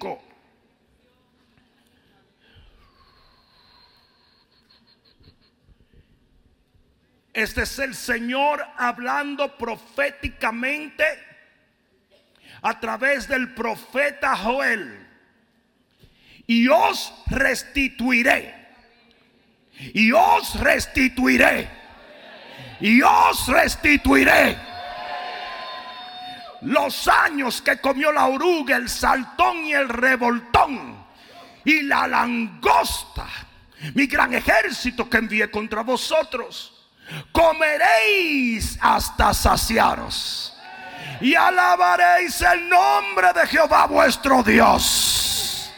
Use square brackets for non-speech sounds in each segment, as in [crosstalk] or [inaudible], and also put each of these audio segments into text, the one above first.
5. Este es el Señor hablando proféticamente a través del profeta Joel. Y os restituiré. Y os restituiré. Y os restituiré. Los años que comió la oruga, el saltón y el revoltón. Y la langosta. Mi gran ejército que envié contra vosotros comeréis hasta saciaros y alabaréis el nombre de Jehová vuestro Dios,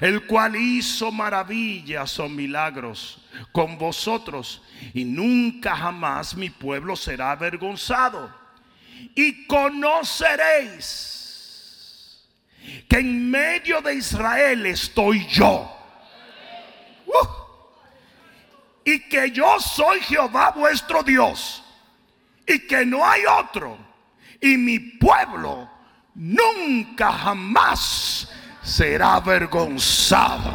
el cual hizo maravillas o milagros con vosotros y nunca jamás mi pueblo será avergonzado. Y conoceréis que en medio de Israel estoy yo. Uh y que yo soy Jehová vuestro Dios y que no hay otro y mi pueblo nunca jamás será avergonzado.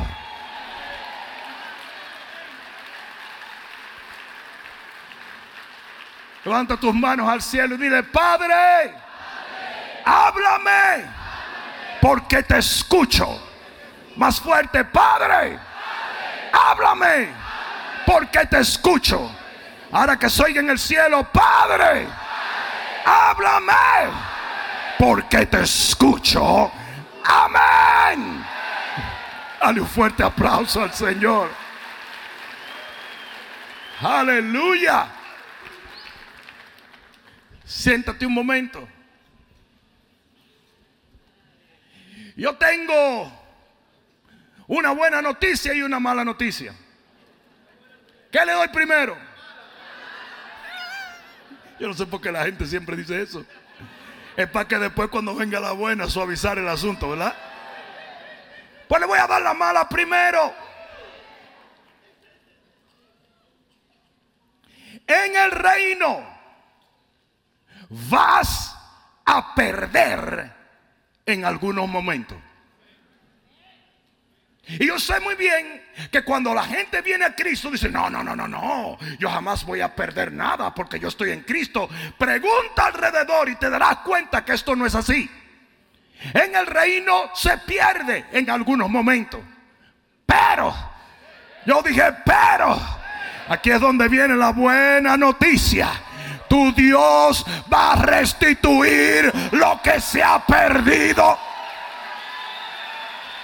Levanta tus manos al cielo y dile, Padre, háblame, porque te escucho. Más fuerte, Padre, háblame porque te escucho. Ahora que soy en el cielo, Padre, háblame, porque te escucho. Amén. Dale un fuerte aplauso al Señor. Aleluya. Siéntate un momento. Yo tengo una buena noticia y una mala noticia. ¿Qué le doy primero? Yo no sé por qué la gente siempre dice eso. Es para que después cuando venga la buena suavizar el asunto, ¿verdad? Pues le voy a dar la mala primero. En el reino vas a perder en algunos momentos. Y yo sé muy bien que cuando la gente viene a Cristo dice, no, no, no, no, no, yo jamás voy a perder nada porque yo estoy en Cristo. Pregunta alrededor y te darás cuenta que esto no es así. En el reino se pierde en algunos momentos. Pero, yo dije, pero, aquí es donde viene la buena noticia. Tu Dios va a restituir lo que se ha perdido.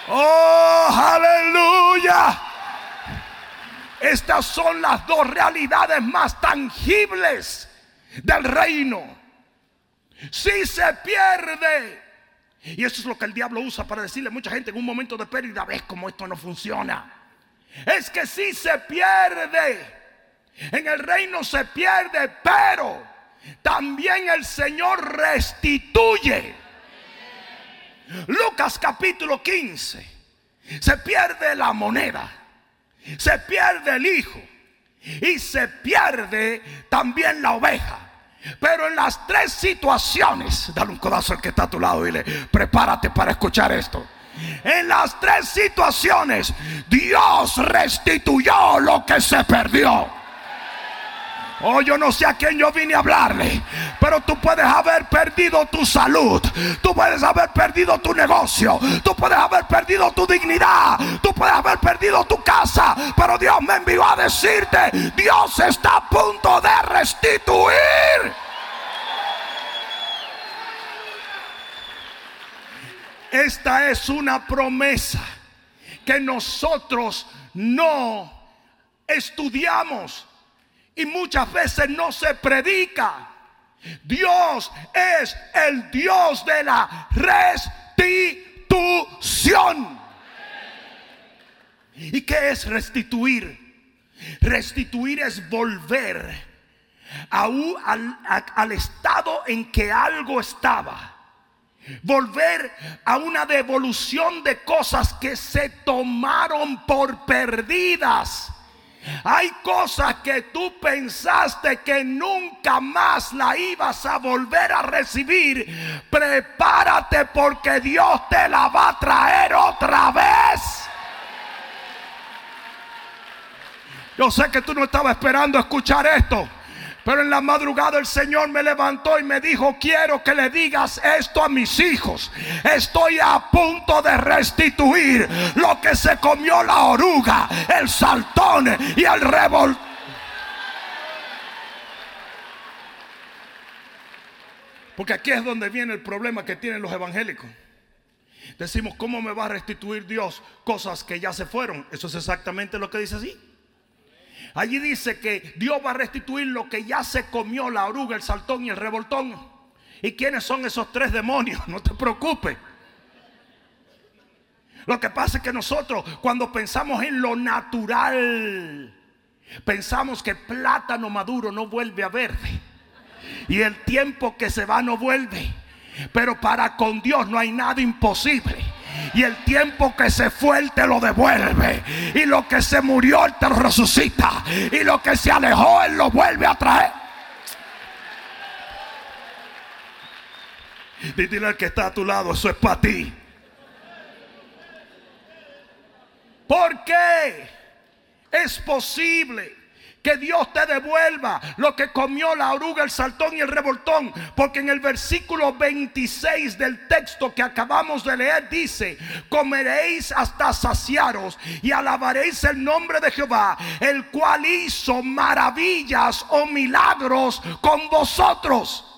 Oh, aleluya. Estas son las dos realidades más tangibles del reino. Si se pierde, y eso es lo que el diablo usa para decirle a mucha gente en un momento de pérdida, ves cómo esto no funciona. Es que si se pierde, en el reino se pierde, pero también el Señor restituye. Lucas capítulo 15. Se pierde la moneda. Se pierde el hijo. Y se pierde también la oveja. Pero en las tres situaciones, dale un codazo al que está a tu lado y dile, prepárate para escuchar esto. En las tres situaciones, Dios restituyó lo que se perdió. Oh, yo no sé a quién yo vine a hablarle, pero tú puedes haber perdido tu salud, tú puedes haber perdido tu negocio, tú puedes haber perdido tu dignidad, tú puedes haber perdido tu casa, pero Dios me envió a decirte, Dios está a punto de restituir. Esta es una promesa que nosotros no estudiamos y muchas veces no se predica. Dios es el Dios de la restitución. ¿Y qué es restituir? Restituir es volver al, al estado en que algo estaba. Volver a una devolución de cosas que se tomaron por perdidas hay cosas que tú pensaste que nunca más la ibas a volver a recibir. Prepárate porque Dios te la va a traer otra vez. Yo sé que tú no estabas esperando escuchar esto. Pero en la madrugada el Señor me levantó y me dijo, quiero que le digas esto a mis hijos. Estoy a punto de restituir lo que se comió la oruga, el saltón y el revol. Porque aquí es donde viene el problema que tienen los evangélicos. Decimos, ¿cómo me va a restituir Dios cosas que ya se fueron? Eso es exactamente lo que dice así. Allí dice que Dios va a restituir lo que ya se comió la oruga, el saltón y el revoltón. ¿Y quiénes son esos tres demonios? [laughs] No te preocupes. Lo que pasa es que nosotros cuando pensamos en lo natural, pensamos que plátano maduro no vuelve a verde. Y el tiempo que se va no vuelve. Pero para con Dios no hay nada imposible. Y el tiempo que se fue, Él te lo devuelve. Y lo que se murió, Él te lo resucita. Y lo que se alejó, Él lo vuelve a traer. Dile al que está a tu lado, eso es para ti. ¿Por qué? Es posible que Dios te devuelva lo que comió la oruga, el saltón y el revoltón. Porque en el versículo 26 del texto que acabamos de leer dice, comeréis hasta saciaros y alabaréis el nombre de Jehová, el cual hizo maravillas o milagros con vosotros.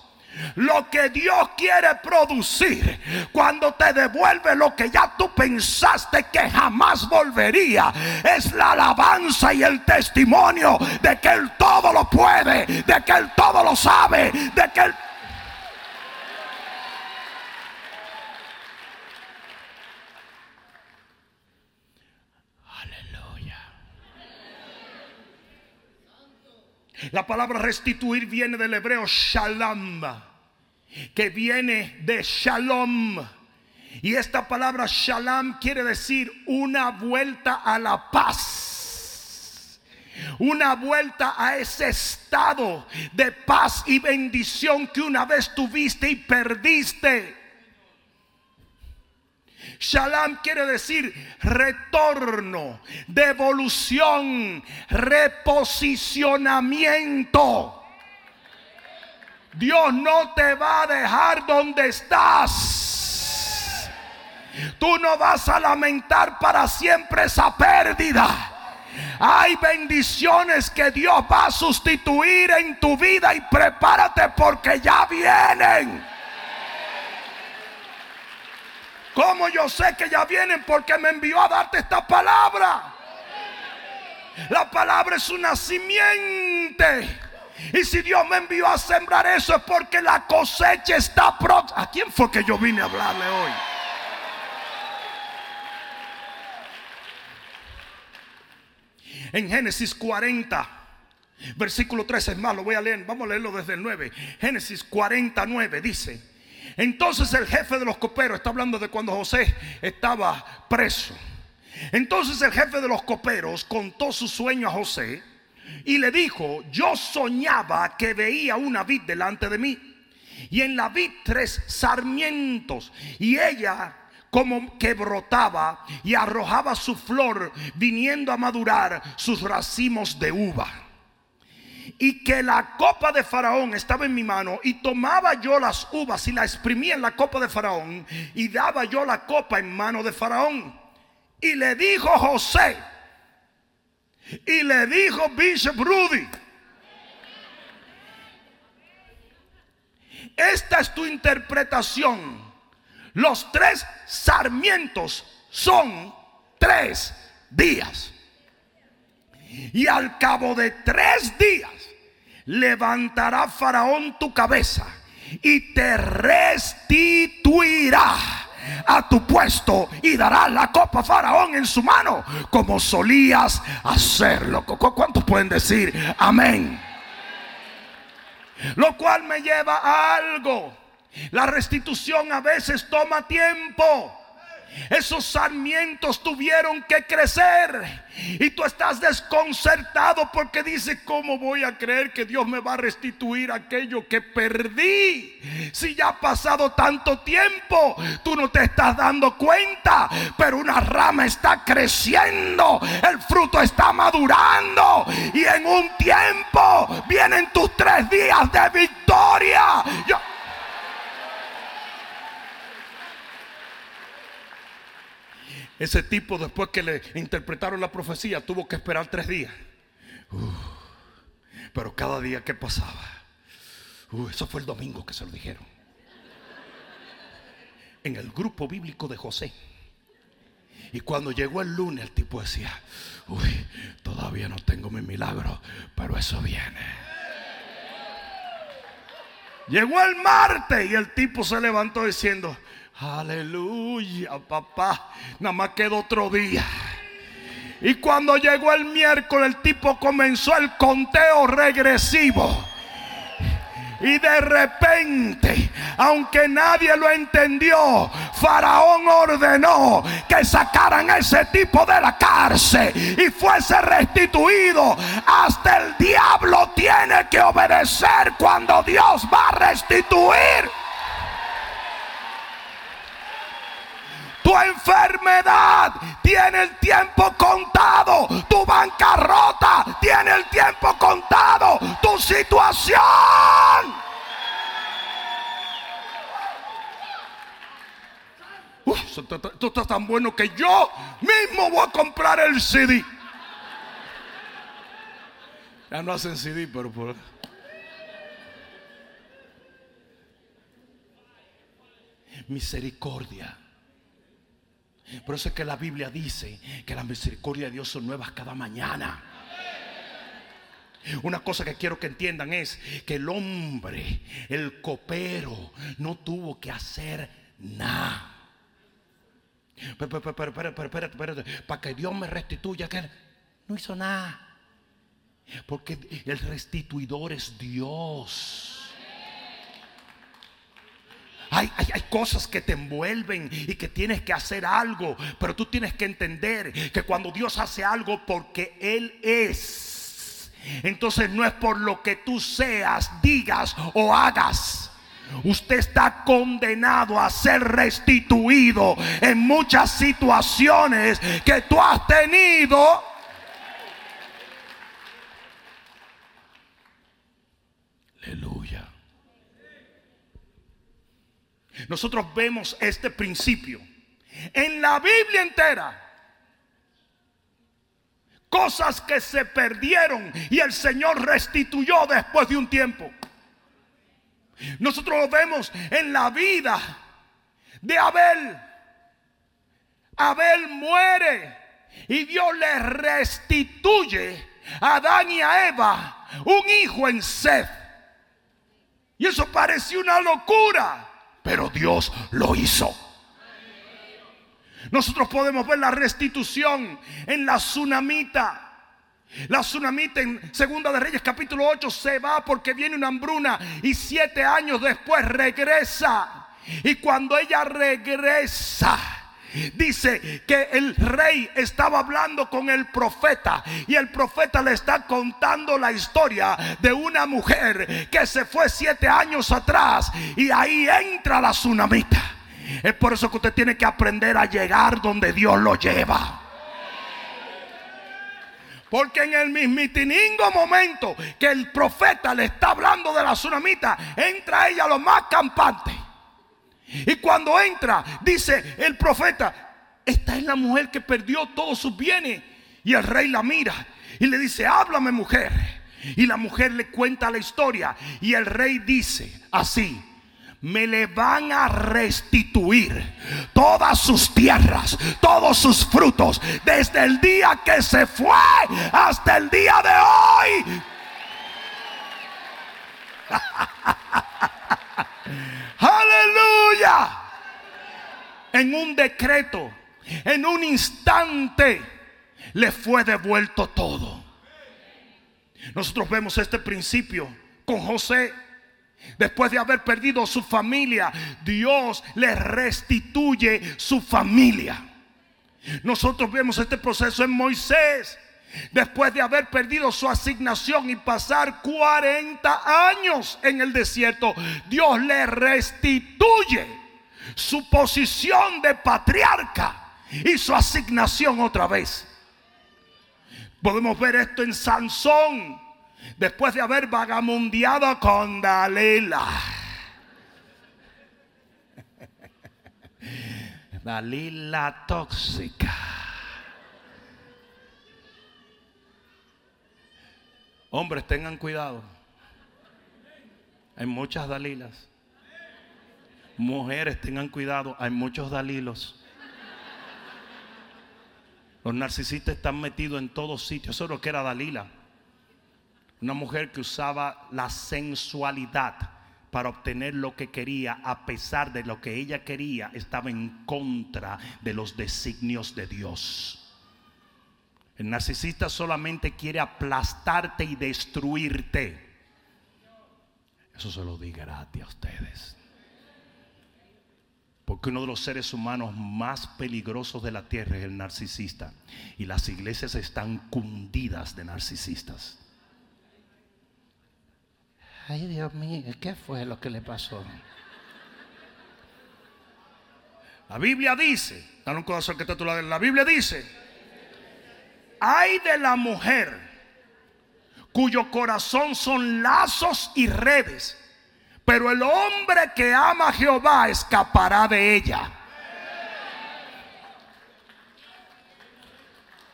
Lo que Dios quiere producir cuando te devuelve lo que ya tú pensaste que jamás volvería es la alabanza y el testimonio de que Él todo lo puede, de que Él todo lo sabe, de que Él... La palabra restituir viene del hebreo shalom que viene de shalom. Y esta palabra shalom quiere decir una vuelta a la paz. Una vuelta a ese estado de paz y bendición que una vez tuviste y perdiste. Shalom quiere decir retorno, devolución, reposicionamiento. Dios no te va a dejar donde estás. Tú no vas a lamentar para siempre esa pérdida. Hay bendiciones que Dios va a sustituir en tu vida y prepárate porque ya vienen. ¿Cómo yo sé que ya vienen? Porque me envió a darte esta palabra. La palabra es una simiente y si Dios me envió a sembrar eso es porque la cosecha está próxima. ¿A quién fue que yo vine a hablarle hoy? En Génesis 40, versículo 13, es más, lo voy a leer, vamos a leerlo desde el 9. Génesis 49 dice, entonces el jefe de los coperos, está hablando de cuando José estaba preso. Entonces el jefe de los coperos contó su sueño a José y le dijo, yo soñaba que veía una vid delante de mí y en la vid tres sarmientos y ella como que brotaba y arrojaba su flor viniendo a madurar sus racimos de uva. Y que la copa de Faraón estaba en mi mano y tomaba yo las uvas y la exprimía en la copa de Faraón y daba yo la copa en mano de Faraón. Y le dijo José, y le dijo Bishop Rudy, esta es tu interpretación. Los tres sarmientos son tres días. Y al cabo de tres días levantará Faraón tu cabeza y te restituirá a tu puesto y darás la copa Faraón en su mano como solías hacerlo. ¿Cuántos pueden decir amén? Lo cual me lleva a algo. La restitución a veces toma tiempo. Esos sarmientos tuvieron que crecer. Y tú estás desconcertado porque dice, ¿cómo voy a creer que Dios me va a restituir aquello que perdí? Si ya ha pasado tanto tiempo, tú no te estás dando cuenta, pero una rama está creciendo, el fruto está madurando y en un tiempo vienen tus tres días de victoria. Ese tipo después que le interpretaron la profecía tuvo que esperar tres días. pero cada día que pasaba, eso fue el domingo que se lo dijeron. En el grupo bíblico de José. Y cuando llegó el lunes, el tipo decía, uy, todavía no tengo mi milagro, pero eso viene. Llegó el martes y el tipo se levantó diciendo, Aleluya, papá. Nada más quedó otro día. Y cuando llegó el miércoles, el tipo comenzó el conteo regresivo. Y de repente, aunque nadie lo entendió, Faraón ordenó que sacaran a ese tipo de la cárcel y fuese restituido. Hasta el diablo tiene que obedecer cuando Dios va a restituir. Tu enfermedad tiene el tiempo contado. Tu bancarrota tiene el tiempo contado. Tu situación. esto está tan bueno que yo mismo voy a comprar el CD. Ya no hacen CD, pero por... Misericordia por eso es que la Biblia dice que la misericordia de Dios son nuevas cada mañana. Una cosa que quiero que entiendan es que el hombre, el copero, no tuvo que hacer nada. Pero, pero, pero, pero, para que Dios me restituya, no hizo nada. Porque el restituidor es Dios. Hay, cosas que te envuelven y que tienes que hacer algo. Pero tú tienes que entender que cuando Dios hace algo porque Él es. Entonces no es por lo que tú seas, digas o hagas. Usted está condenado a ser restituido en muchas situaciones que tú has tenido. Aleluya. Nosotros vemos este principio en la Biblia entera. Cosas que se perdieron y el Señor restituyó después de un tiempo. Nosotros lo vemos en la vida de Abel. Abel muere y Dios le restituye a Adán y a Eva un hijo en sed. Y eso pareció una locura pero Dios lo hizo. Nosotros podemos ver la restitución en la tsunamita. La tsunamita en Segunda de Reyes capítulo 8 se va porque viene una hambruna y siete años después regresa. Y cuando ella regresa, Dice que el rey estaba hablando con el profeta y el profeta le está contando la historia de una mujer que se fue siete años atrás y ahí entra la tsunamita. Es por eso que usted tiene que aprender a llegar donde Dios lo lleva. Porque en el mismitiningo momento que el profeta le está hablando de la tsunamita, entra ella lo más campante. Y cuando entra, dice el profeta, esta es la mujer que perdió todos sus bienes. Y el rey la mira y le dice, háblame mujer. Y la mujer le cuenta la historia. Y el rey dice así, me le van a restituir todas sus tierras, todos sus frutos, desde el día que se fue hasta el día de hoy. [laughs] Aleluya. En un decreto, en un instante, le fue devuelto todo. Nosotros vemos este principio con José. Después de haber perdido su familia, Dios le restituye su familia. Nosotros vemos este proceso en Moisés. Después de haber perdido su asignación y pasar 40 años en el desierto, Dios le restituye su posición de patriarca y su asignación otra vez. Podemos ver esto en Sansón, después de haber vagamundeado con Dalila. [laughs] Dalila tóxica. Hombres, tengan cuidado. Hay muchas Dalilas. Mujeres, tengan cuidado. Hay muchos Dalilos. Los narcisistas están metidos en todos sitios. Eso es lo que era Dalila. Una mujer que usaba la sensualidad para obtener lo que quería, a pesar de lo que ella quería, estaba en contra de los designios de Dios. El narcisista solamente quiere aplastarte y destruirte. Eso se lo di gratis a ustedes. Porque uno de los seres humanos más peligrosos de la tierra es el narcisista. Y las iglesias están cundidas de narcisistas. Ay, Dios mío, ¿qué fue lo que le pasó? La Biblia dice, dale un corazón que está tu lado. La Biblia dice, hay de la mujer cuyo corazón son lazos y redes, pero el hombre que ama a Jehová escapará de ella.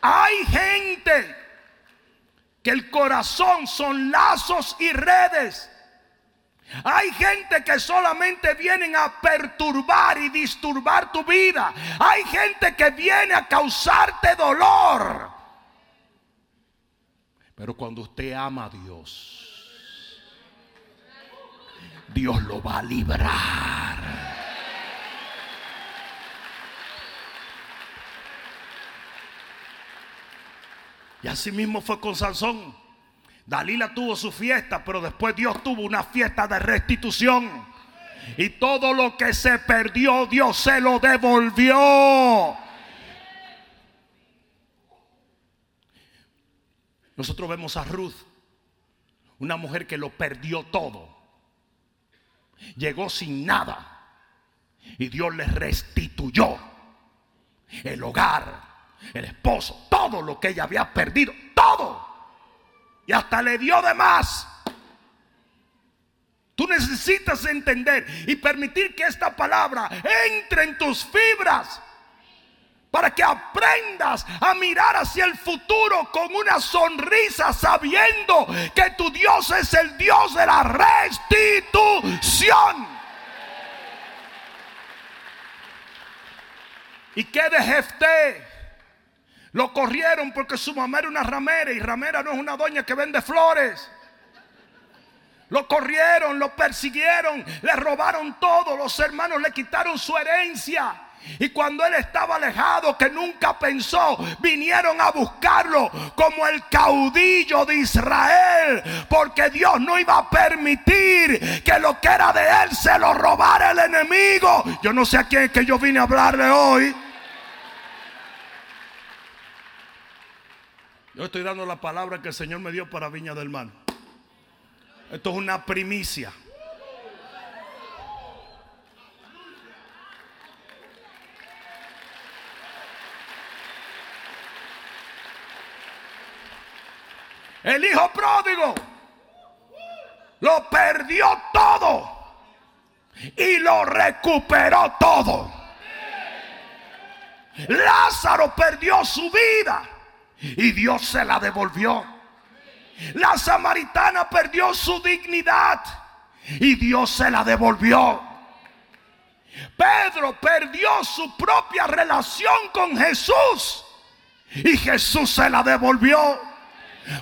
Hay gente que el corazón son lazos y redes. Hay gente que solamente vienen a perturbar y disturbar tu vida. Hay gente que viene a causarte dolor. Pero cuando usted ama a Dios, Dios lo va a librar. Y así mismo fue con Sansón. Dalila tuvo su fiesta, pero después Dios tuvo una fiesta de restitución. Y todo lo que se perdió, Dios se lo devolvió. Nosotros vemos a Ruth, una mujer que lo perdió todo. Llegó sin nada. Y Dios le restituyó el hogar, el esposo, todo lo que ella había perdido, todo. Y hasta le dio de más. Tú necesitas entender y permitir que esta palabra entre en tus fibras para que aprendas a mirar hacia el futuro con una sonrisa sabiendo que tu Dios es el Dios de la restitución. ¿Y qué de Jefté? Lo corrieron porque su mamá era una ramera y ramera no es una doña que vende flores. Lo corrieron, lo persiguieron, le robaron todo, los hermanos le quitaron su herencia. Y cuando él estaba alejado, que nunca pensó, vinieron a buscarlo como el caudillo de Israel. Porque Dios no iba a permitir que lo que era de él se lo robara el enemigo. Yo no sé a quién que yo vine a hablarle hoy. Yo estoy dando la palabra que el Señor me dio para Viña del Mar. Esto es una primicia. El hijo pródigo lo perdió todo y lo recuperó todo. Lázaro perdió su vida y Dios se la devolvió. La samaritana perdió su dignidad y Dios se la devolvió. Pedro perdió su propia relación con Jesús y Jesús se la devolvió.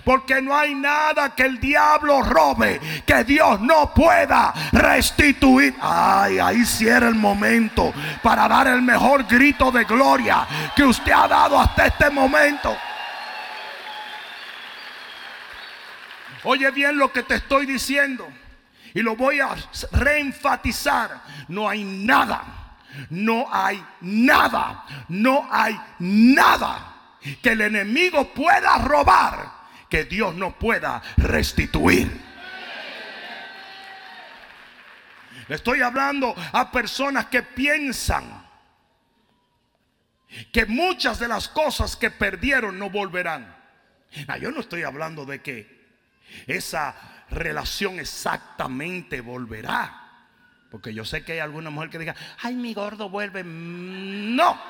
Porque no hay nada que el diablo robe que Dios no pueda restituir. Ay, ahí sí era el momento para dar el mejor grito de gloria que usted ha dado hasta este momento. Oye bien lo que te estoy diciendo. Y lo voy a reenfatizar. No hay nada, no hay nada, no hay nada que el enemigo pueda robar que Dios no pueda restituir. Le estoy hablando a personas que piensan que muchas de las cosas que perdieron no volverán. Ah, yo no estoy hablando de que esa relación exactamente volverá. Porque yo sé que hay alguna mujer que diga, ay, mi gordo vuelve. No.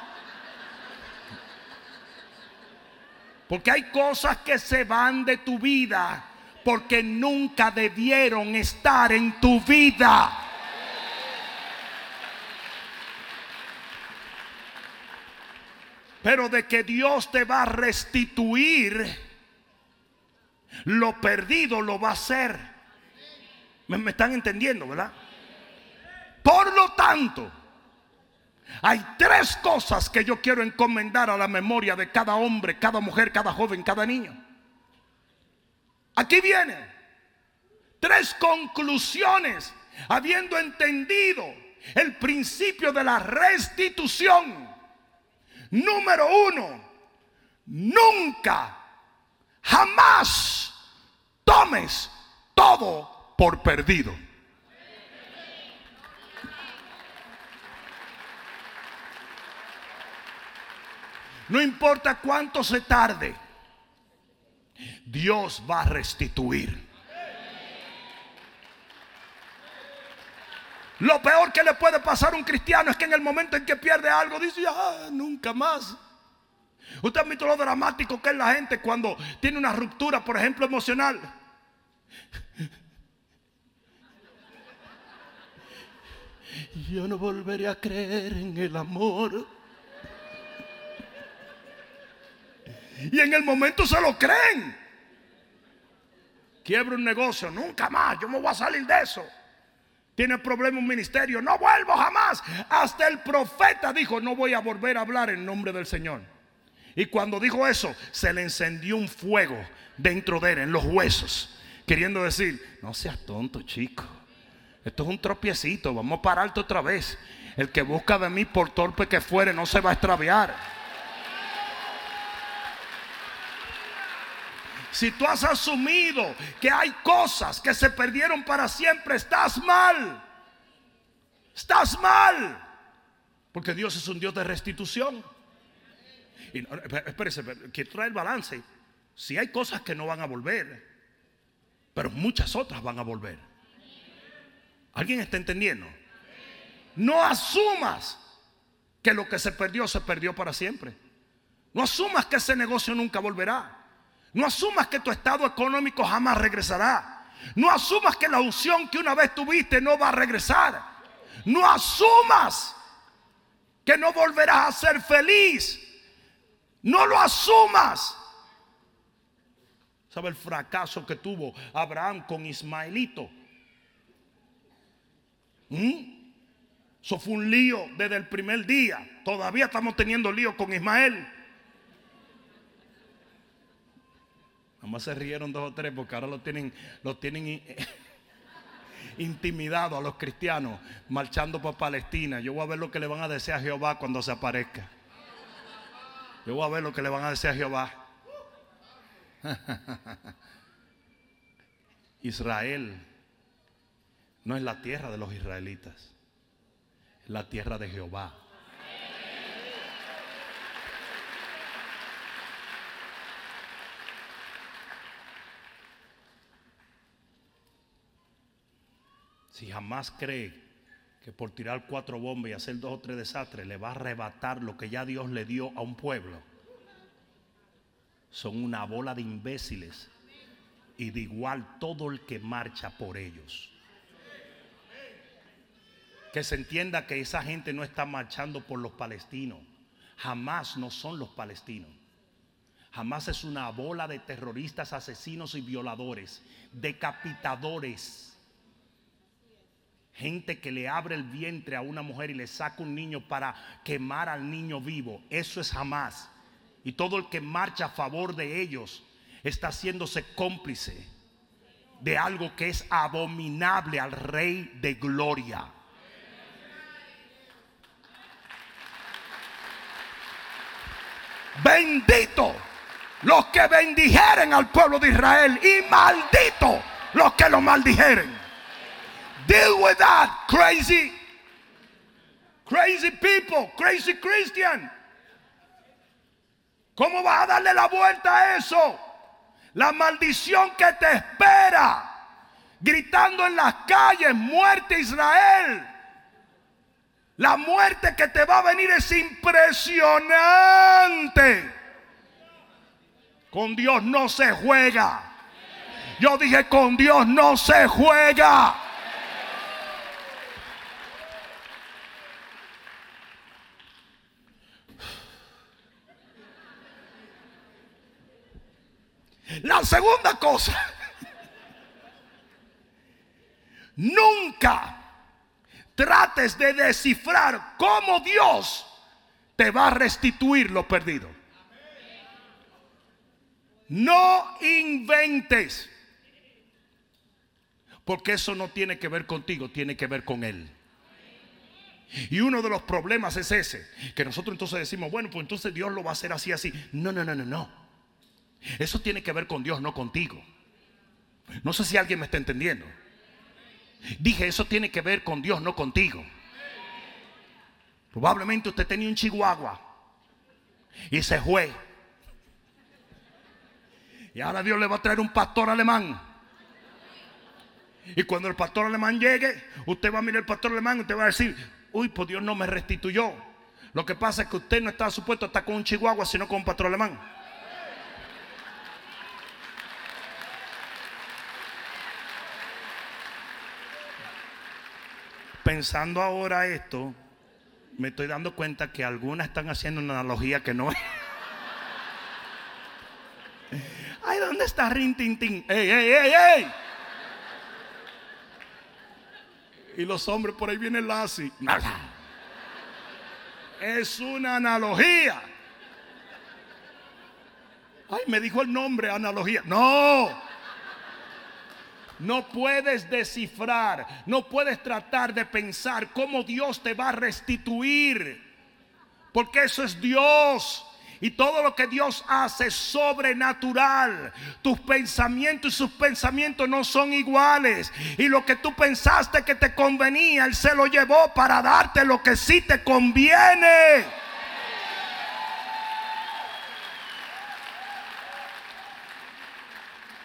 Porque hay cosas que se van de tu vida porque nunca debieron estar en tu vida. Pero de que Dios te va a restituir lo perdido, lo va a hacer. ¿Me, están entendiendo, verdad? Por lo tanto, hay tres cosas que yo quiero encomendar a la memoria de cada hombre, cada mujer, cada joven, cada niño. Aquí vienen tres conclusiones, habiendo entendido el principio de la restitución Número uno, nunca, jamás tomes todo por perdido. No importa cuánto se tarde, Dios va a restituir. Lo peor que le puede pasar a un cristiano es que en el momento en que pierde algo dice, ah, nunca más. Usted ha visto lo dramático que es la gente cuando tiene una ruptura, por ejemplo, emocional. Yo no volveré a creer en el amor. Y en el momento se lo creen. Quiebra un negocio, nunca más, yo me voy a salir de eso. Tiene problema un ministerio, no vuelvo jamás. Hasta el profeta dijo, no voy a volver a hablar en nombre del Señor. Y cuando dijo eso, se le encendió un fuego dentro de él, en los huesos, queriendo decir, no seas tonto, chico. Esto es un tropiecito, vamos a pararte otra vez. El que busca de mí, por torpe que fuere, no se va a extraviar. Si tú has asumido que hay cosas que se perdieron para siempre, estás mal. Estás mal. Porque Dios es un Dios de restitución. Y, espérese, quiero traer balance. Si hay cosas que no van a volver, pero muchas otras van a volver. ¿Alguien está entendiendo? No asumas que lo que se perdió se perdió para siempre. No asumas que ese negocio nunca volverá. No asumas que tu estado económico jamás regresará. No asumas que la unción que una vez tuviste no va a regresar. No asumas que no volverás a ser feliz. No lo asumas. ¿Sabe el fracaso que tuvo Abraham con Ismaelito? ¿Mm? Eso fue un lío desde el primer día. Todavía estamos teniendo lío con Ismael. Nomás se rieron dos o tres porque ahora lo tienen, lo tienen [laughs] intimidado a los cristianos marchando por Palestina. Yo voy a ver lo que le van a decir a Jehová cuando se aparezca. Yo voy a ver lo que le van a decir a Jehová. [laughs] Israel no es la tierra de los israelitas, es la tierra de Jehová. Si jamás cree que por tirar cuatro bombas y hacer dos o tres desastres le va a arrebatar lo que ya Dios le dio a un pueblo, son una bola de imbéciles y de igual todo el que marcha por ellos. Que se entienda que esa gente no está marchando por los palestinos. Jamás no son los palestinos. Jamás es una bola de terroristas, asesinos y violadores, decapitadores Gente que le abre el vientre a una mujer y le saca un niño para quemar al niño vivo. Eso es jamás. Y todo el que marcha a favor de ellos está haciéndose cómplice de algo que es abominable al Rey de Gloria. Bendito los que bendijeren al pueblo de Israel y maldito los que lo maldijeren. Deal with that, crazy, crazy people, crazy Christian. ¿Cómo vas a darle la vuelta a eso? La maldición que te espera. Gritando en las calles, muerte Israel. La muerte que te va a venir es impresionante. Con Dios no se juega. Yo dije, con Dios no se juega. La segunda cosa, nunca trates de descifrar cómo Dios te va a restituir lo perdido. No inventes. Porque eso no tiene que ver contigo, tiene que ver con Él. Y uno de los problemas es ese, que nosotros entonces decimos, bueno, pues entonces Dios lo va a hacer así, así. No, no, no, no, no. Eso tiene que ver con Dios, no contigo. No sé si alguien me está entendiendo. Dije, eso tiene que ver con Dios, no contigo. Probablemente usted tenía un chihuahua y se fue. Y ahora Dios le va a traer un pastor alemán. Y cuando el pastor alemán llegue, usted va a mirar al pastor alemán y usted va a decir, uy, pues Dios no me restituyó. Lo que pasa es que usted no está supuesto a estar con un chihuahua, sino con un pastor alemán. Pensando ahora esto, me estoy dando cuenta que algunas están haciendo una analogía que no es. [laughs] Ay, ¿dónde está Rin Tin Tin? ¡Ey, ey, ey, ey! Y los hombres por ahí vienen Lassie. Es una analogía. Ay, me dijo el nombre, analogía. No. No puedes descifrar, no puedes tratar de pensar cómo Dios te va a restituir. Porque eso es Dios. Y todo lo que Dios hace es sobrenatural. Tus pensamientos y sus pensamientos no son iguales. Y lo que tú pensaste que te convenía, Él se lo llevó para darte lo que sí te conviene.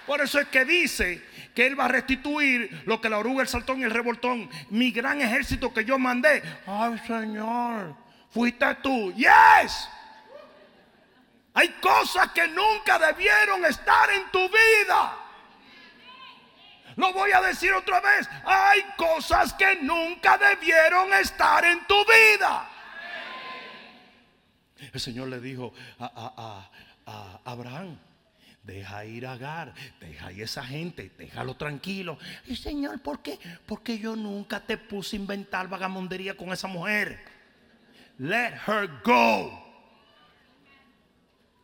Por eso es que dice que Él va a restituir lo que la oruga, el saltón y el revoltón, mi gran ejército que yo mandé. Ay, Señor, fuiste tú. Yes. Hay cosas que nunca debieron estar en tu vida. Lo voy a decir otra vez. Hay cosas que nunca debieron estar en tu vida. El Señor le dijo a, a Abraham, Deja ir a Agar, deja ir a esa gente, déjalo tranquilo. Y Señor, ¿por qué? Porque yo nunca te puse a inventar vagamondería con esa mujer. Let her go.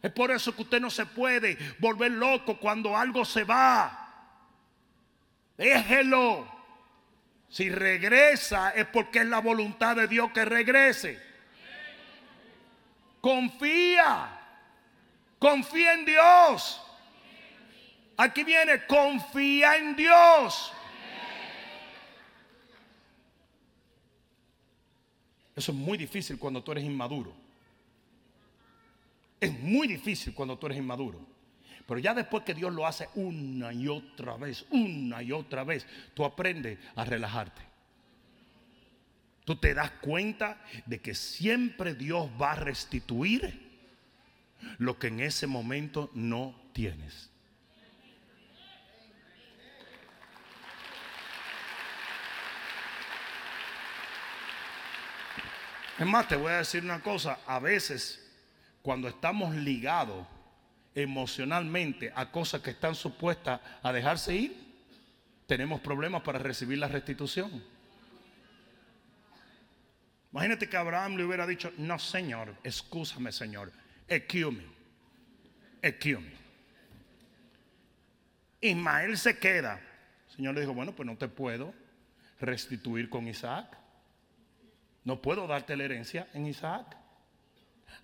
Es por eso que usted no se puede volver loco cuando algo se va. Déjelo. Si regresa es porque es la voluntad de Dios que regrese. Confía. Confía en Dios. Aquí viene, confía en Dios. Eso es muy difícil cuando tú eres inmaduro. Es muy difícil cuando tú eres inmaduro. Pero ya después que Dios lo hace una y otra vez, una y otra vez, tú aprendes a relajarte. Tú te das cuenta de que siempre Dios va a restituir lo que en ese momento no tienes. Es más, te voy a decir una cosa, a veces cuando estamos ligados emocionalmente a cosas que están supuestas a dejarse ir, tenemos problemas para recibir la restitución. Imagínate que Abraham le hubiera dicho, no señor, escúchame señor, excuse me. Ismael se queda El Señor le dijo, bueno, pues no te puedo restituir con Isaac. No puedo darte la herencia en Isaac.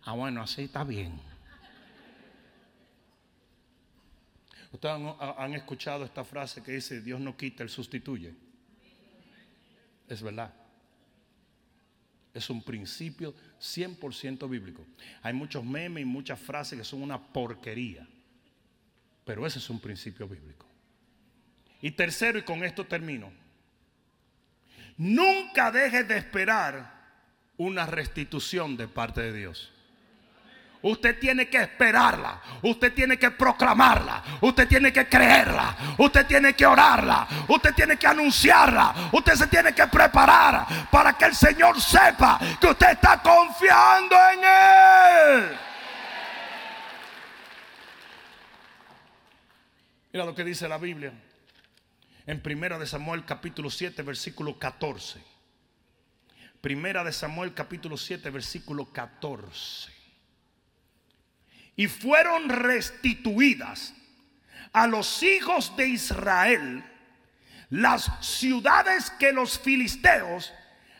Ah, bueno, así está bien. Ustedes han, escuchado esta frase que dice, Dios no quita, Él sustituye. Es verdad. Es un principio 100% bíblico. Hay muchos memes y muchas frases que son una porquería. Pero ese es un principio bíblico. Y tercero, y con esto termino. Nunca dejes de esperar una restitución de parte de Dios. Usted tiene que esperarla. Usted tiene que proclamarla. Usted tiene que creerla. Usted tiene que orarla. Usted tiene que anunciarla. Usted se tiene que preparar para que el Señor sepa que usted está confiando en Él. Mira lo que dice la Biblia. En Primera de Samuel capítulo 7 versículo 14. Primera de Samuel capítulo 7 versículo 14 y fueron restituidas a los hijos de Israel las ciudades que los filisteos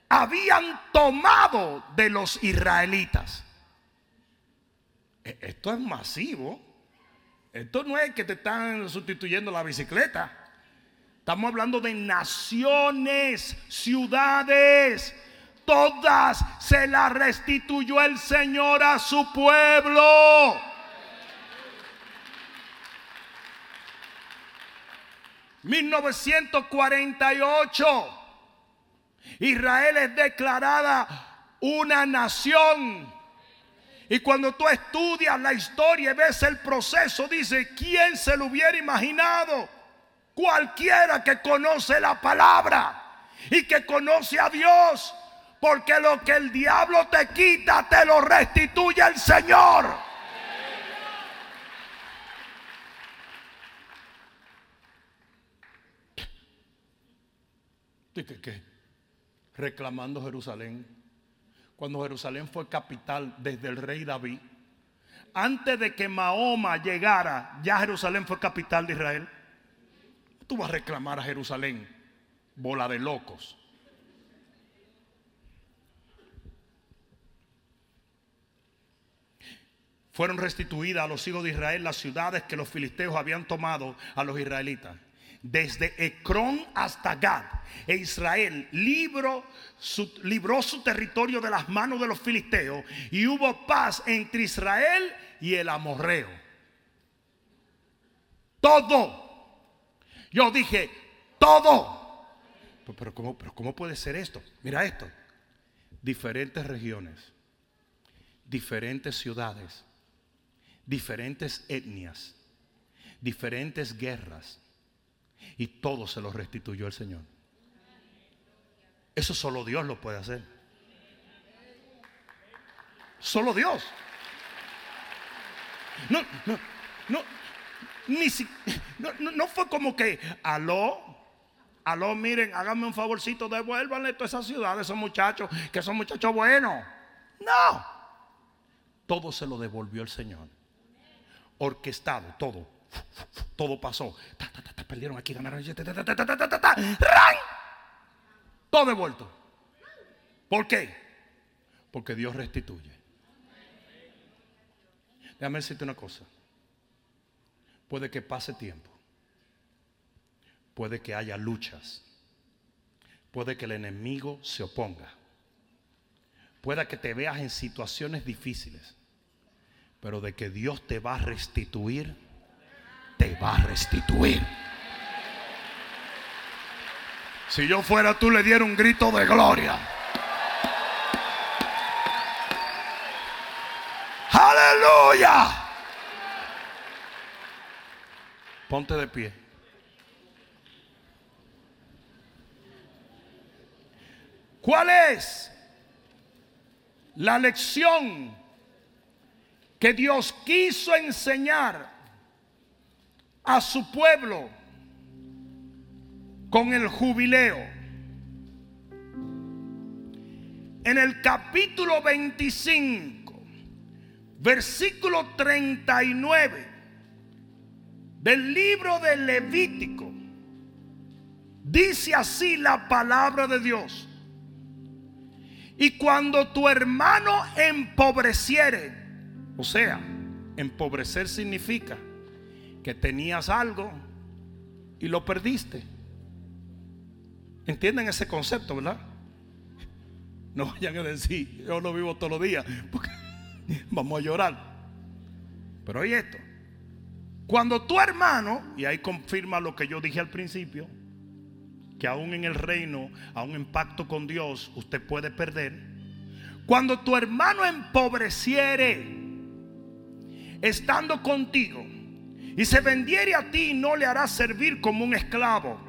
habían tomado de los israelitas. E, esto es masivo. Esto no es que te están sustituyendo la bicicleta. Estamos hablando de naciones, ciudades. Todas se las restituyó el Señor a su pueblo. 1948, Israel es declarada una nación. Y cuando tú estudias la historia y ves el proceso, dice, ¿quién se lo hubiera imaginado? Cualquiera que conoce la palabra y que conoce a Dios. Porque lo que el diablo te quita, te lo restituye el Señor. ¿Qué, qué? Reclamando Jerusalén. Cuando Jerusalén fue capital desde el rey David. Antes de que Mahoma llegara, ya Jerusalén fue capital de Israel. Tú vas a reclamar a Jerusalén, bola de locos. Fueron restituidas a los hijos de Israel las ciudades que los filisteos habían tomado a los israelitas desde Ecrón hasta Gad. E Israel libró su, libró su territorio de las manos de los filisteos y hubo paz entre Israel y el amorreo. Todo. Yo dije, todo. Pero, ¿cómo, ¿cómo puede ser esto? Mira esto. Diferentes regiones, diferentes ciudades, diferentes etnias, diferentes guerras, y todo se lo restituyó el Señor. Eso solo Dios lo puede hacer. Solo Dios. No, no, no, ni si, no, fue como que, aló, aló, miren, háganme un favorcito, devuélvanle toda esa ciudad a esos muchachos, que son muchachos buenos. No, todo se lo devolvió el Señor. Orquestado, todo todo pasó. perdieron aquí, ganaron. Todo devuelto. ¿Por qué? Porque Dios restituye. Déjame decirte una cosa. Puede que pase tiempo. Puede que haya luchas. Puede que el enemigo se oponga. Puede que te veas en situaciones difíciles. Pero de que Dios te va a restituir te va a restituir. Si yo fuera tú le diera un grito de gloria. Aleluya. Ponte de pie. ¿Cuál es la lección que Dios quiso enseñar a su pueblo con el jubileo. En el capítulo 25, versículo 39 del libro de Levítico, Dice así la palabra de Dios. Y cuando tu hermano empobreciere, o sea, empobrecer significa que tenías algo y lo perdiste. ¿Entienden ese concepto, verdad? No vayan a decir, yo lo vivo todos los días, porque [laughs] vamos a llorar. Pero oye esto, cuando tu hermano, y ahí confirma lo que yo dije al principio, que aún en el reino, aún en pacto con Dios, usted puede perder. Cuando tu hermano empobreciere, estando contigo, y se vendiere a ti, no le harás servir como un esclavo,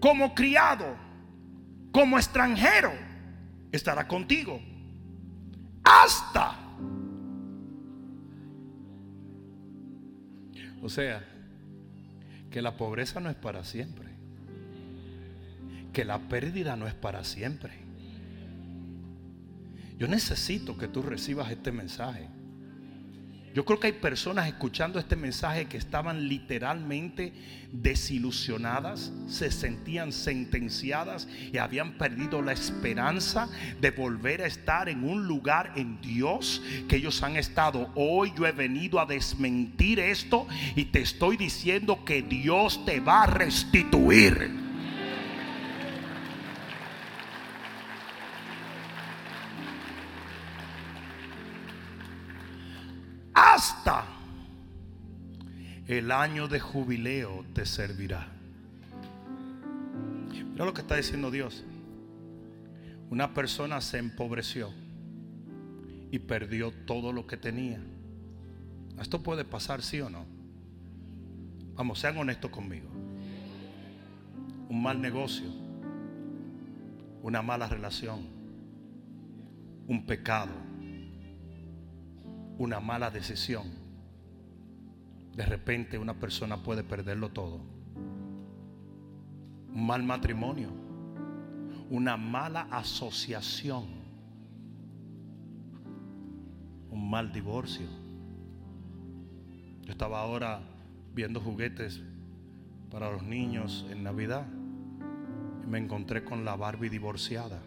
como criado, como extranjero, estará contigo. Hasta. O sea, que la pobreza no es para siempre. Que la pérdida no es para siempre. Yo necesito que tú recibas este mensaje. Yo creo que hay personas escuchando este mensaje que estaban literalmente desilusionadas, se sentían sentenciadas y habían perdido la esperanza de volver a estar en un lugar en Dios que ellos han estado. Hoy yo he venido a desmentir esto y te estoy diciendo que Dios te va a restituir. El año de jubileo te servirá. Mira lo que está diciendo Dios. Una persona se empobreció y perdió todo lo que tenía. Esto puede pasar, sí o no. Vamos, sean honestos conmigo. Un mal negocio, una mala relación, un pecado una mala decisión, de repente una persona puede perderlo todo. Un mal matrimonio, una mala asociación, un mal divorcio. Yo estaba ahora viendo juguetes para los niños en Navidad y me encontré con la Barbie divorciada.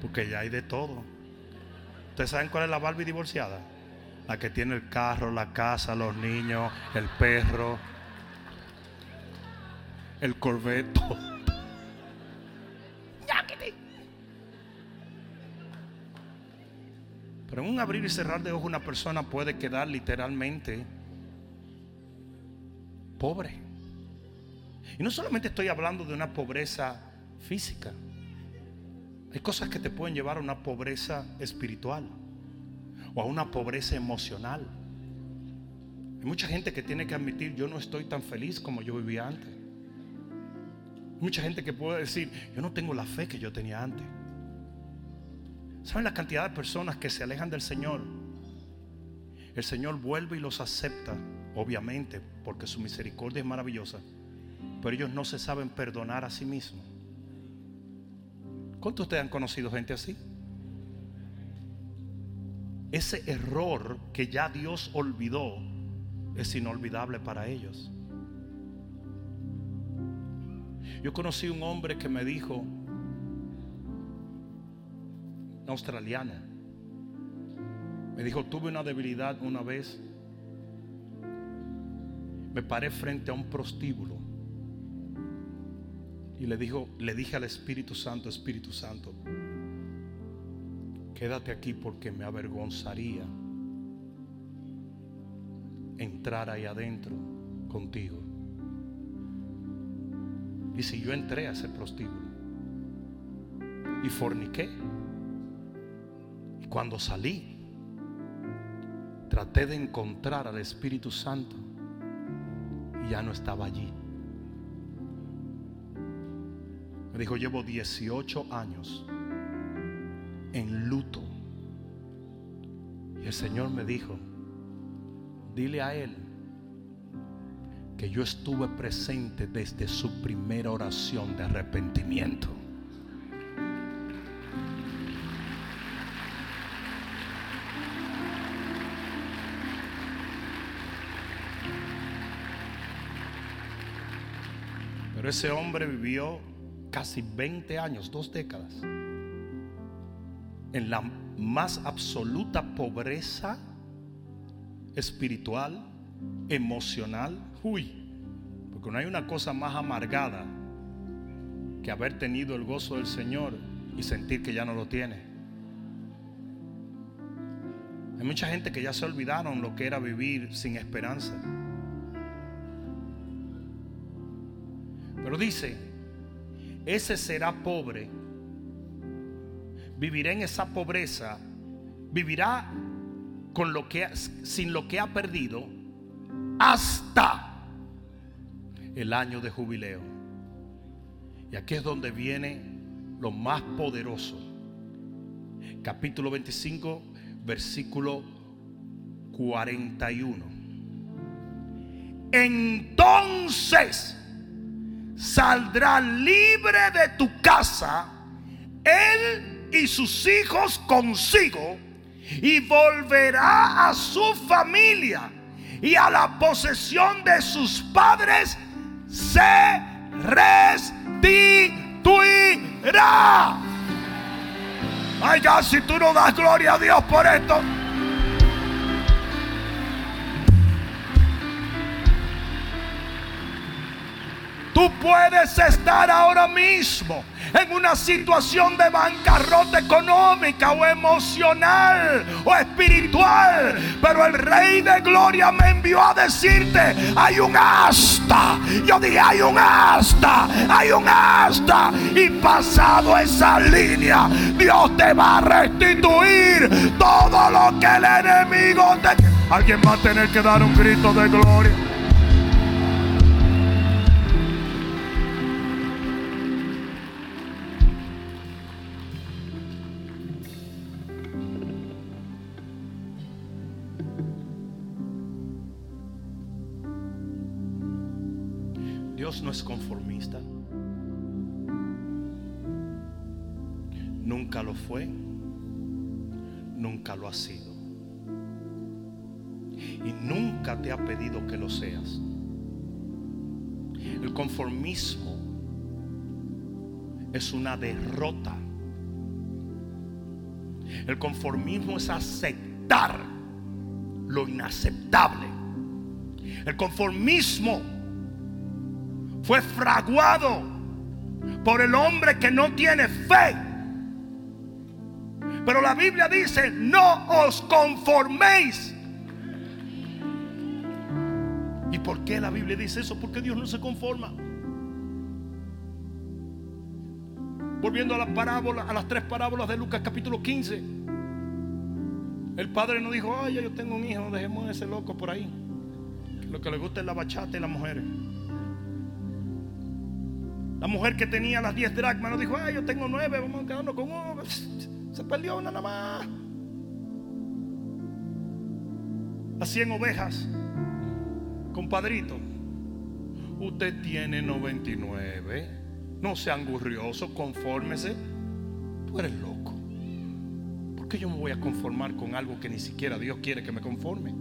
Porque ya hay de todo. ¿Ustedes saben cuál es la Barbie divorciada? La que tiene el carro, la casa, los niños, el perro, el corveto. [laughs] Pero en un abrir y cerrar de ojos una persona puede quedar literalmente pobre. Y no solamente estoy hablando de una pobreza física. Hay cosas que te pueden llevar a una pobreza espiritual o a una pobreza emocional. Hay mucha gente que tiene que admitir, yo no estoy tan feliz como yo vivía antes. Mucha gente que puede decir, yo no tengo la fe que yo tenía antes. ¿Saben la cantidad de personas que se alejan del Señor? El Señor vuelve y los acepta, obviamente, porque su misericordia es maravillosa. Pero ellos no se saben perdonar a sí mismos. ¿Cuántos de ustedes han conocido gente así? Ese error que ya Dios olvidó es inolvidable para ellos. Yo conocí un hombre que me dijo, australiano, me dijo, tuve una debilidad una vez, me paré frente a un prostíbulo y le dijo, le dije al Espíritu Santo, Espíritu Santo, quédate aquí porque me avergonzaría entrar ahí adentro contigo. Y si yo entré a ese prostíbulo y forniqué, y cuando salí, traté de encontrar al Espíritu Santo y ya no estaba allí. Dijo, llevo 18 años en luto. Y el Señor me dijo, dile a Él que yo estuve presente desde su primera oración de arrepentimiento. Pero ese hombre vivió casi 20 años, dos décadas, en la más absoluta pobreza espiritual, emocional. Uy, porque no hay una cosa más amargada que haber tenido el gozo del Señor y sentir que ya no lo tiene. Hay mucha gente que ya se olvidaron lo que era vivir sin esperanza. Pero dice, ese será pobre, vivirá en esa pobreza, vivirá con lo que sin lo que ha perdido hasta el año de jubileo. Y aquí es donde viene lo más poderoso. Capítulo 25, versículo 41. Entonces saldrá libre de tu casa, él y sus hijos consigo, y volverá a su familia y a la posesión de sus padres se restituirá. Ay, ya, si tú no das gloria a Dios por esto. Tú puedes estar ahora mismo en una situación de bancarrota económica o emocional o espiritual. Pero el Rey de Gloria me envió a decirte, hay un asta. Yo dije, hay un asta, hay un asta. Y pasado esa línea, Dios te va a restituir todo lo que el enemigo te... Alguien va a tener que dar un grito de gloria. Es conformista. Nunca lo fue. Nunca lo ha sido. Y nunca te ha pedido que lo seas. El conformismo es una derrota. El conformismo es aceptar lo inaceptable. El conformismo fue fraguado por el hombre que no tiene fe. Pero la Biblia dice, no os conforméis. ¿Y por qué la Biblia dice eso? Porque Dios no se conforma. Volviendo a la parábola, a las tres parábolas de Lucas capítulo 15. El padre no dijo, ay, yo tengo un hijo, dejemos ese loco por ahí. Lo que le gusta es la bachata y las mujeres. La mujer que tenía las 10 dracmas no dijo, ay, yo tengo nueve, vamos a quedarnos con uno. [laughs] Se perdió una nada más. Las 100 ovejas, compadrito. Usted tiene 99. No sea angurrioso, confórmese. Tú eres loco. ¿Por qué yo me voy a conformar con algo que ni siquiera Dios quiere que me conforme?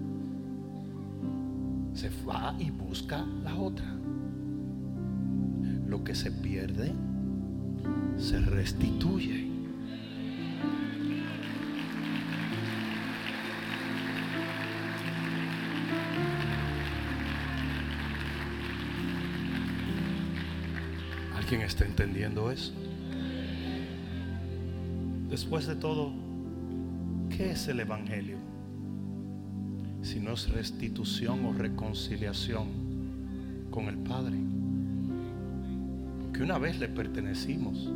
Se va y busca la otra lo que se pierde se restituye. ¿Alguien está entendiendo eso? Después de todo, ¿qué es el Evangelio? Si no es restitución o reconciliación con el Padre una vez le pertenecimos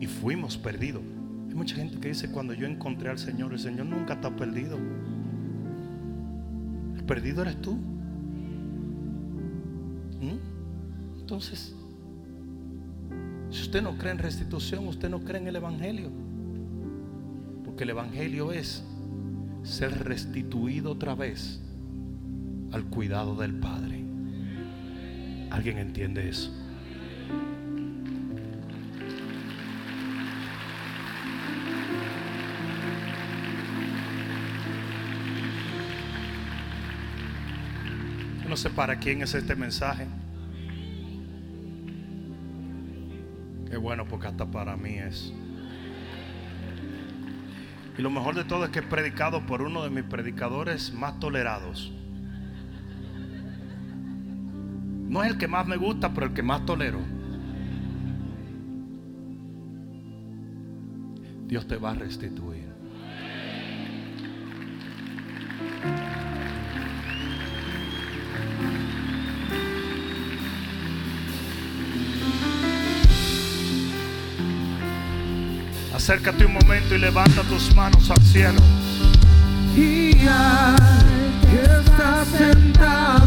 y fuimos perdidos. Hay mucha gente que dice, cuando yo encontré al Señor, el Señor nunca está perdido. El perdido eres tú. ¿Mm? Entonces, si usted no cree en restitución, usted no cree en el Evangelio. Porque el Evangelio es ser restituido otra vez al cuidado del Padre. ¿Alguien entiende eso? No sé para quién es este mensaje. Qué bueno, porque hasta para mí es. Y lo mejor de todo es que he predicado por uno de mis predicadores más tolerados. No es el que más me gusta, pero el que más tolero. Dios te va a restituir. Acércate un momento y levanta tus manos al cielo. Y al que está sentado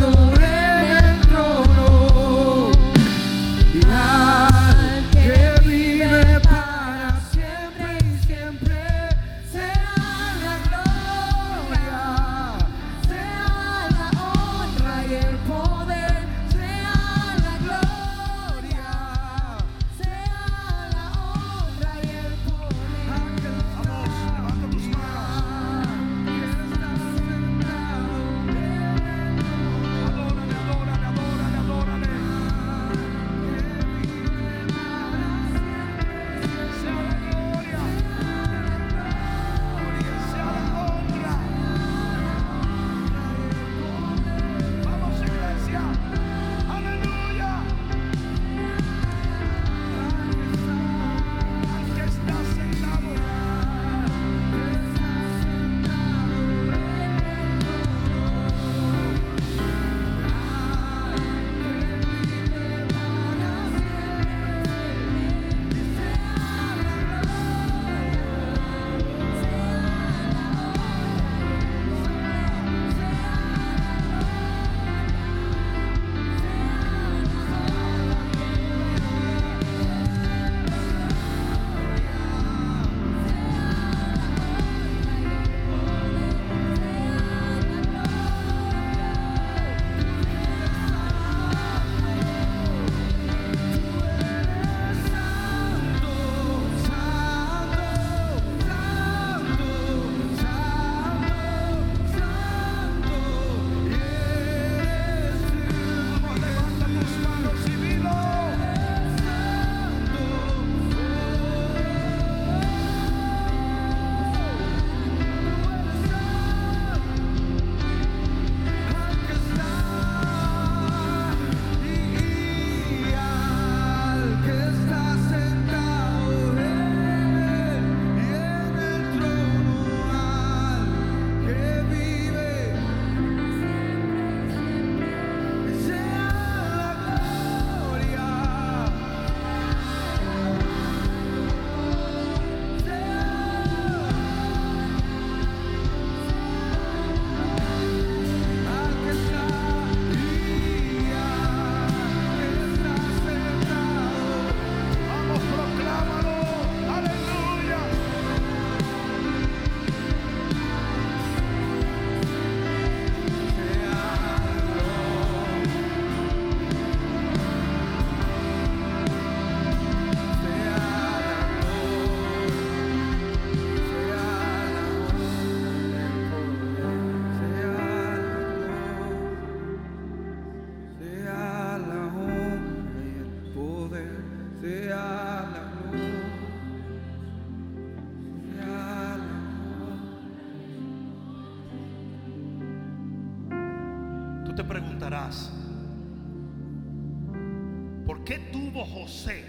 tuvo José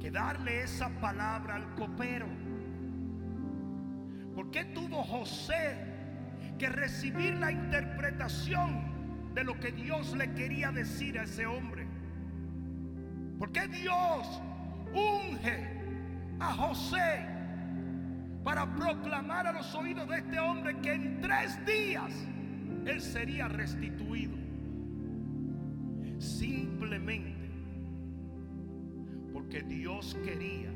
que darle esa palabra al copero? ¿Por qué tuvo José que recibir la interpretación de lo que Dios le quería decir a ese hombre? ¿Por qué Dios unge a José para proclamar a los oídos de este hombre que en tres días él sería restituido? Porque Dios quería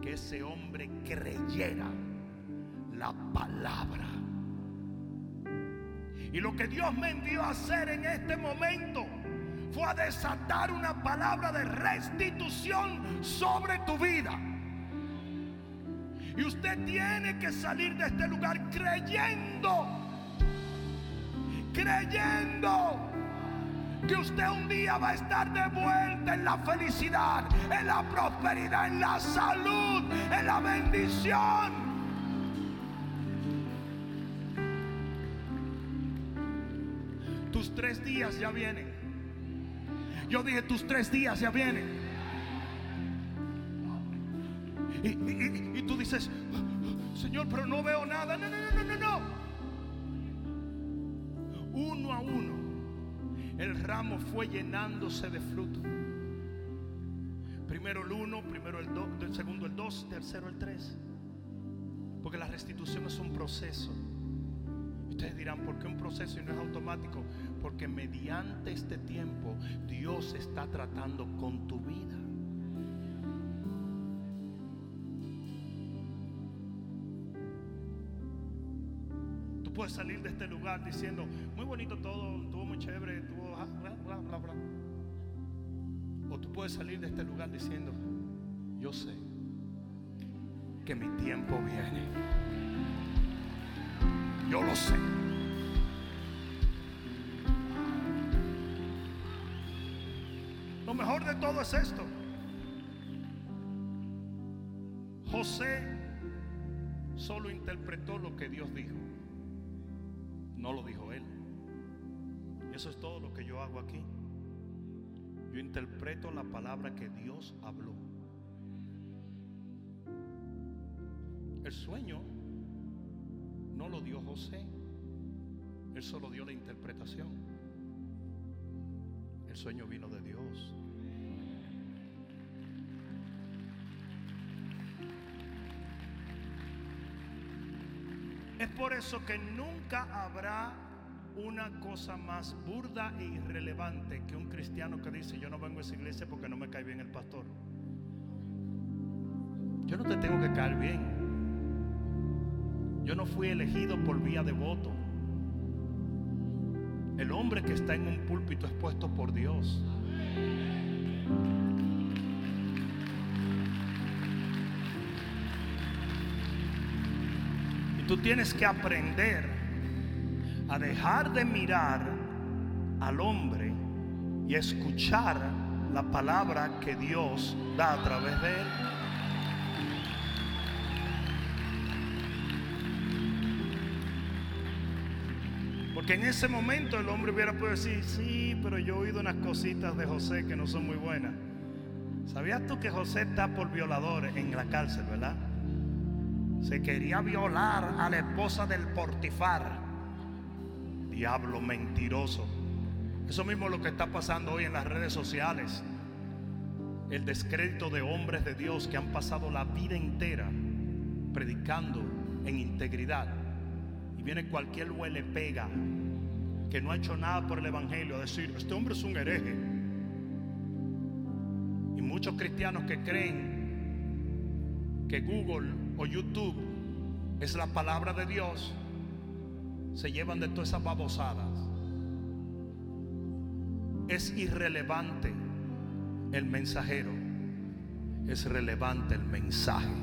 que ese hombre creyera la palabra. Y lo que Dios me envió a hacer en este momento fue a desatar una palabra de restitución sobre tu vida. Y usted tiene que salir de este lugar creyendo, creyendo que usted un día va a estar de vuelta en la felicidad, en la prosperidad, en la salud, en la bendición. Tus tres días ya vienen. Yo dije, tus tres días ya vienen. Y, tú dices, Señor, pero no veo nada. No, no, no, no, no, no. Uno a uno, el ramo fue llenándose de fruto. Primero el uno, primero el dos, el segundo el dos, tercero el tres. Porque la restitución es un proceso. Ustedes dirán, ¿por qué un proceso y no es automático? Porque mediante este tiempo Dios está tratando con tu vida. Salir de este lugar diciendo, muy bonito todo, estuvo muy chévere, estuvo ah, bla, bla, bla, bla. O tú puedes salir de este lugar diciendo, yo sé que mi tiempo viene. Yo lo sé. Lo mejor de todo es esto. José solo interpretó lo que Dios dijo. No lo dijo él. Eso es todo lo que yo hago aquí. Yo interpreto la palabra que Dios habló. El sueño no lo dio José. Él solo dio la interpretación. El sueño vino de Dios. Es por eso que nunca habrá una cosa más burda e irrelevante que un cristiano que dice, yo no vengo a esa iglesia porque no me cae bien el pastor. Yo no te tengo que caer bien. Yo no fui elegido por vía de voto. El hombre que está en un púlpito es puesto por Dios. Y tú tienes que aprender a dejar de mirar al hombre y escuchar la palabra que Dios da a través de él. Porque en ese momento el hombre hubiera podido decir, sí, pero yo he oído unas cositas de José que no son muy buenas. ¿Sabías tú que José está por violador en la cárcel, verdad? Se quería violar a la esposa del Portifar. Diablo mentiroso. Eso mismo es lo que está pasando hoy en las redes sociales. El descrédito de hombres de Dios que han pasado la vida entera predicando en integridad. Y viene cualquier huele pega que no ha hecho nada por el Evangelio a decir, este hombre es un hereje. Y muchos cristianos que creen que Google o YouTube es la palabra de Dios, se llevan de todas esas babosadas. Es irrelevante el mensajero, es relevante el mensaje.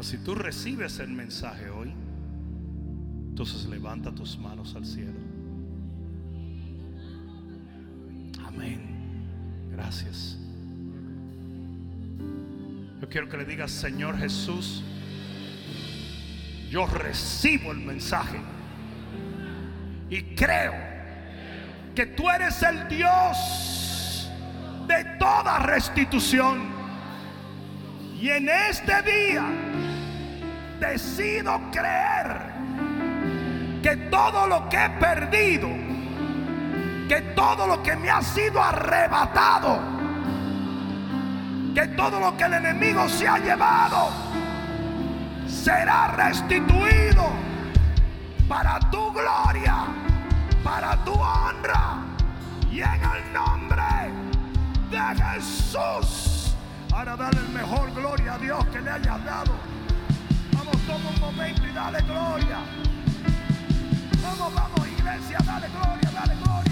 Si tú recibes el mensaje hoy, entonces levanta tus manos al cielo. Amén. Gracias. Yo quiero que le digas, Señor Jesús, yo recibo el mensaje y creo que tú eres el Dios de toda restitución. Y en este día decido creer que todo lo que he perdido, que todo lo que me ha sido arrebatado, que todo lo que el enemigo se ha llevado, será restituido para tu gloria, para tu honra. Y en el nombre de Jesús. Ahora dale el mejor gloria a Dios que le hayas dado. Vamos, toma un momento y dale gloria. Vamos, vamos, iglesia, dale gloria, dale gloria,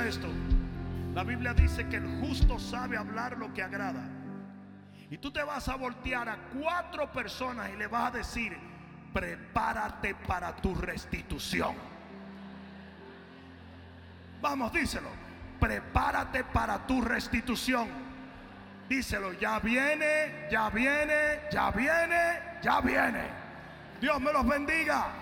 Esto. La Biblia dice que el justo sabe hablar lo que agrada. Y tú te vas a voltear a cuatro personas y le vas a decir, prepárate para tu restitución. Vamos, díselo. Prepárate para tu restitución. Díselo, ya viene, ya viene, ya viene, ya viene. Dios me los bendiga.